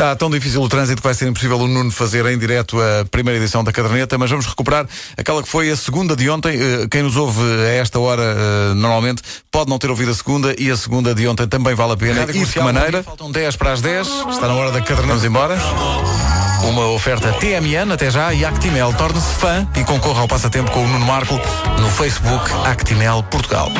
Está tão difícil o trânsito que vai ser impossível o Nuno fazer em direto a primeira edição da caderneta, mas vamos recuperar aquela que foi a segunda de ontem. Eh, quem nos ouve a esta hora eh, normalmente pode não ter ouvido a segunda e a segunda de ontem também vale a pena. E de que maneira? Faltam 10 para as 10, está na hora da caderneta. Vamos embora. Uma oferta TMN até já e Actimel. Torne-se fã e concorra ao passatempo com o Nuno Marco no Facebook Actimel Portugal.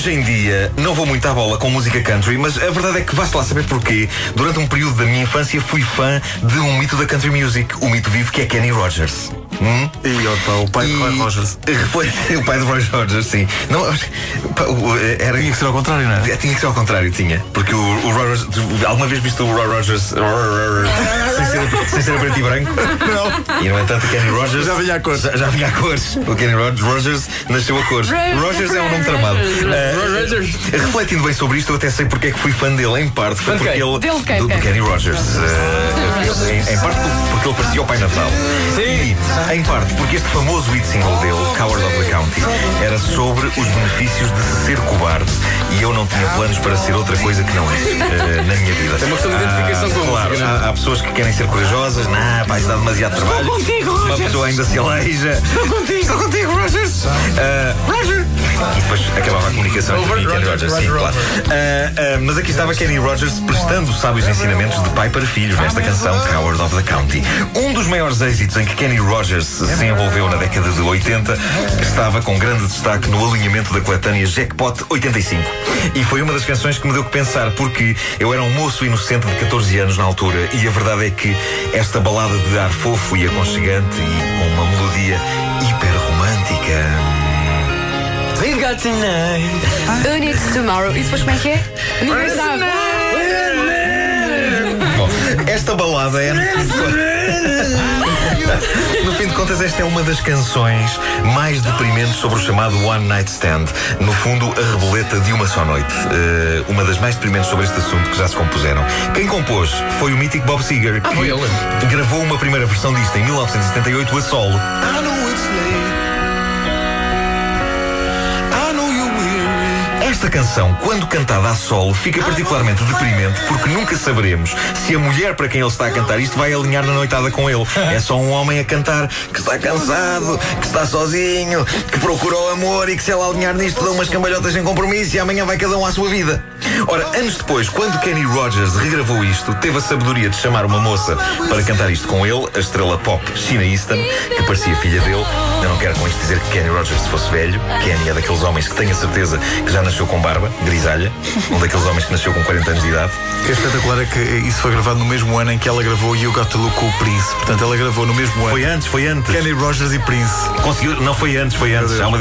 Hoje em dia não vou muito à bola com música country, mas a verdade é que basta lá saber porquê. Durante um período da minha infância fui fã de um mito da country music, o mito vivo que é Kenny Rogers. Hum? E opa, o pai e... de Roy Rogers. o pai de Roy Rogers, sim. Não, era... Tinha que ser ao contrário, não é? Tinha que ser ao contrário, tinha. Porque o, o Roy Rogers. Alguma vez viste o Roy Rogers sem ser, sem ser a preto e branco? Não. E no entanto, o Kenny Rogers. Já vinha a cores. Já, já vinha a cores. O Kenny Rogers nasceu a cores. Rogers é um nome tramado. Uh, refletindo bem sobre isto, eu até sei porque é que fui fã dele. Em parte foi porque ele. Do, do Kenny Rogers. Uh, em, em parte porque ele parecia o Pai Natal. Sim. E, em parte porque este famoso hit single dele, Coward of the County, era sobre os benefícios de se ser cobarde. E eu não tinha planos para ser outra coisa que não é uh, na minha vida. É uma questão de identificação com Claro, há, há, pessoas que querem ser corajosas. Não, vai dar demasiado trabalho. Estou contigo, Rogers. Uma pessoa ainda se aleija. Estou contigo. Estou contigo, Rogers. Roger. E depois acabava a comunicação entre e Kenny Rogers. Sim, claro. Uh, uh, mas aqui estava Kenny Rogers prestando sábios ensinamentos de pai para filhos nesta canção Coward of the County. Um dos maiores êxitos em que Kenny Rogers se envolveu na década de 80 estava com grande destaque no alinhamento da coletânea Jackpot 85. E foi uma das canções que me deu que pensar, porque eu era um moço inocente de 14 anos na altura e a verdade é que esta balada de ar fofo e aconchegante e com uma melodia hiper romântica. We've got tonight. Who needs tomorrow? E depois como é que é? Sabe. Bom, esta balada é. No fim de contas, esta é uma das canções mais deprimentes sobre o chamado One Night Stand. No fundo, a rebeleta de uma só noite. Uh, uma das mais deprimentes sobre este assunto que já se compuseram. Quem compôs foi o mítico Bob Seger, ah, que gravou uma primeira versão disto em 1978 a solo. Esta Boys. Canção, quando cantada a solo, fica particularmente deprimente porque nunca saberemos se a mulher para quem ele está a cantar isto vai alinhar na noitada com ele. É só um homem a cantar que está cansado, que está sozinho, que procurou amor e que se ela alinhar nisto dá umas cambalhotas sem compromisso e amanhã vai cada um à sua vida. Ora, anos depois, quando Kenny Rogers regravou isto, teve a sabedoria de chamar uma moça para cantar isto com ele, a estrela pop Sheena Easton, que parecia filha dele. Eu não quero com isto dizer que Kenny Rogers fosse velho. Kenny é daqueles homens que tenho a certeza que já nasceu com barba, grisalha, um daqueles homens que nasceu com 40 anos de idade. O que é espetacular é que isso foi gravado no mesmo ano em que ela gravou You Got to Look com o Prince. Portanto, ela gravou no mesmo ano. Foi antes, foi antes. Kenny Rogers e Prince. Conseguiu, não foi antes, foi antes. Uma,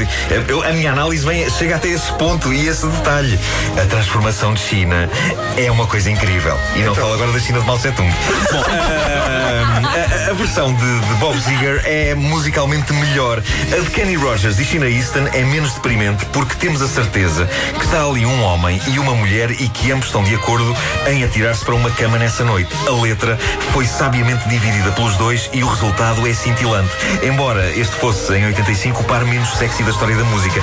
eu, a minha análise vem, chega até esse ponto e esse detalhe. A transformação de China é uma coisa incrível. E não então. falo agora da China de Mao Tung. Bom, a, a, a, versão de, de Bob Seger é musicalmente melhor. A de Kenny Rogers e China Easton é menos deprimente porque temos a certeza que está ali um homem e uma mulher e que ambos estão de acordo em atirar-se para uma cama nessa noite. A letra foi sabiamente dividida pelos dois e o resultado é cintilante. Embora este fosse, em 85, o par menos sexy da história da música.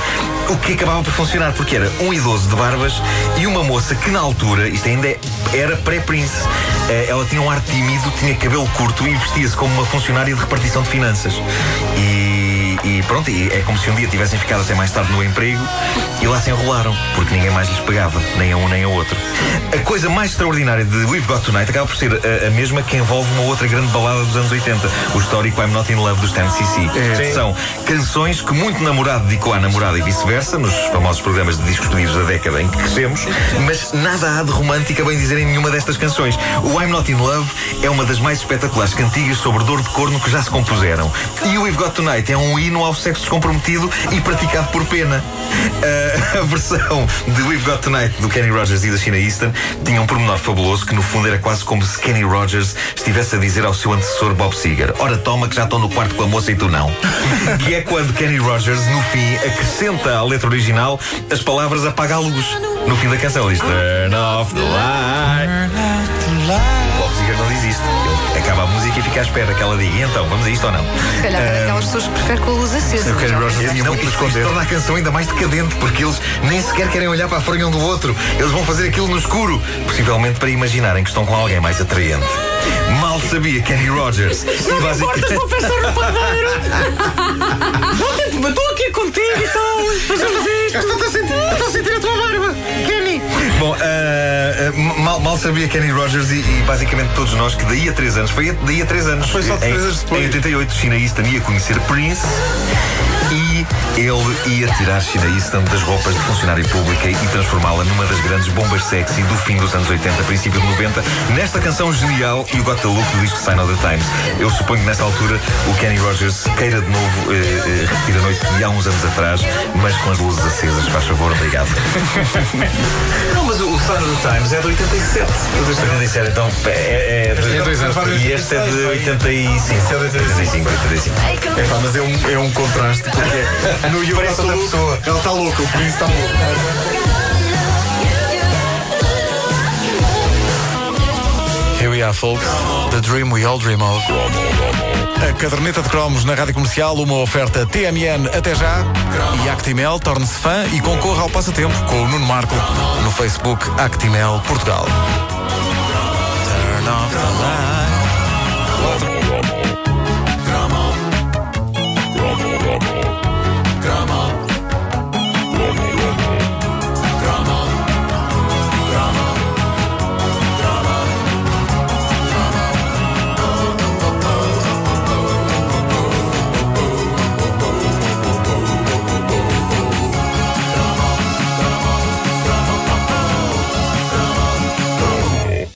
O que acabava por funcionar, porque era um idoso de barbas e uma moça que na altura, isto ainda era pré-Prince, eh, ela tinha um ar tímido, tinha cabelo curto e vestia-se como uma funcionária de repartição de finanças. E, pronto, e é como se um dia tivessem ficado até mais tarde no emprego e lá se enrolaram, porque ninguém mais lhes pagava, nem a um nem a outro. A coisa mais extraordinária de We've Got Tonight acaba por ser a, a mesma que envolve uma outra grande balada dos anos 80, o histórico I'm Not in Love dos Ten CC. É. São canções que muito namorado dedicou à namorada e vice-versa, nos famosos programas de discos pedidos da década em que crescemos, mas nada há de romântica, bem dizer, em nenhuma destas canções. O I'm Not in Love é uma das mais espetaculares cantigas sobre dor de corno que já se compuseram. E o We've Got Tonight é um hino ao sexo descomprometido e praticado por pena. Uh, a versão de We've Got Tonight do Kenny Rogers e da China Easton tinha um pormenor fabuloso que no fundo era quase como se Kenny Rogers estivesse a dizer ao seu antecessor Bob Seger: Ora, toma que já estou no quarto com a moça e tu não. que é quando Kenny Rogers, no fim, acrescenta à letra original as palavras apaga a luz. no fim da canção. Diz Turn off the light. Seger não diz isto. Ele acaba a música e fica à espera que ela diga, "E então, vamos a isto ou não? Se calhar para aquelas pessoas que preferem com a luz acesa. O Kenny Rogers tinha Não, a isto, esconder. torna a canção ainda mais decadente porque eles nem sequer querem olhar para a fronha um do outro. Eles vão fazer aquilo no escuro, possivelmente para imaginarem que estão com alguém mais atraente. Mal sabia Kenny Rogers. Não basicamente... vou pensar no padeiro. Estou aqui contigo e tal. Fazemos isto. Estou a sentir, estou a sentir a tua barba, Kenny. Bom, ah, mal, mal sabia Kenny Rogers e, e basicamente todos nós que daí a 3 anos, foi daí a 3 anos. Foi só Em- três anos depois. Em 88, China Easton ia conhecer Prince. E ele ia tirar China Easton das roupas de funcionária pública e transformá-la numa das grandes bombas sexy do fim dos anos 80, princípio de 90, nesta canção genial e o Got the Look do disco Sign of the Times. Eu suponho que nesta altura o Kenny Rogers queira de novo eh, eh, repetir a noite de há uns anos atrás, mas com as luzes acesas. Faz favor, obrigado. Não, mas o Sign of the Times é de 87. 87, então é, é de, É dois anos. E este é de 85. 85, 85. É pá, mas é um, é um contraste, porque no You Parece outra pessoa. Ela está louca, o Prince está louco. Here we are, folks. The dream we all dream of. A caderneta de cromos na rádio comercial, uma oferta TMN até já. E Actimel, torne-se fã e concorra ao passatempo com o Nuno Marco no Facebook Actimel Portugal.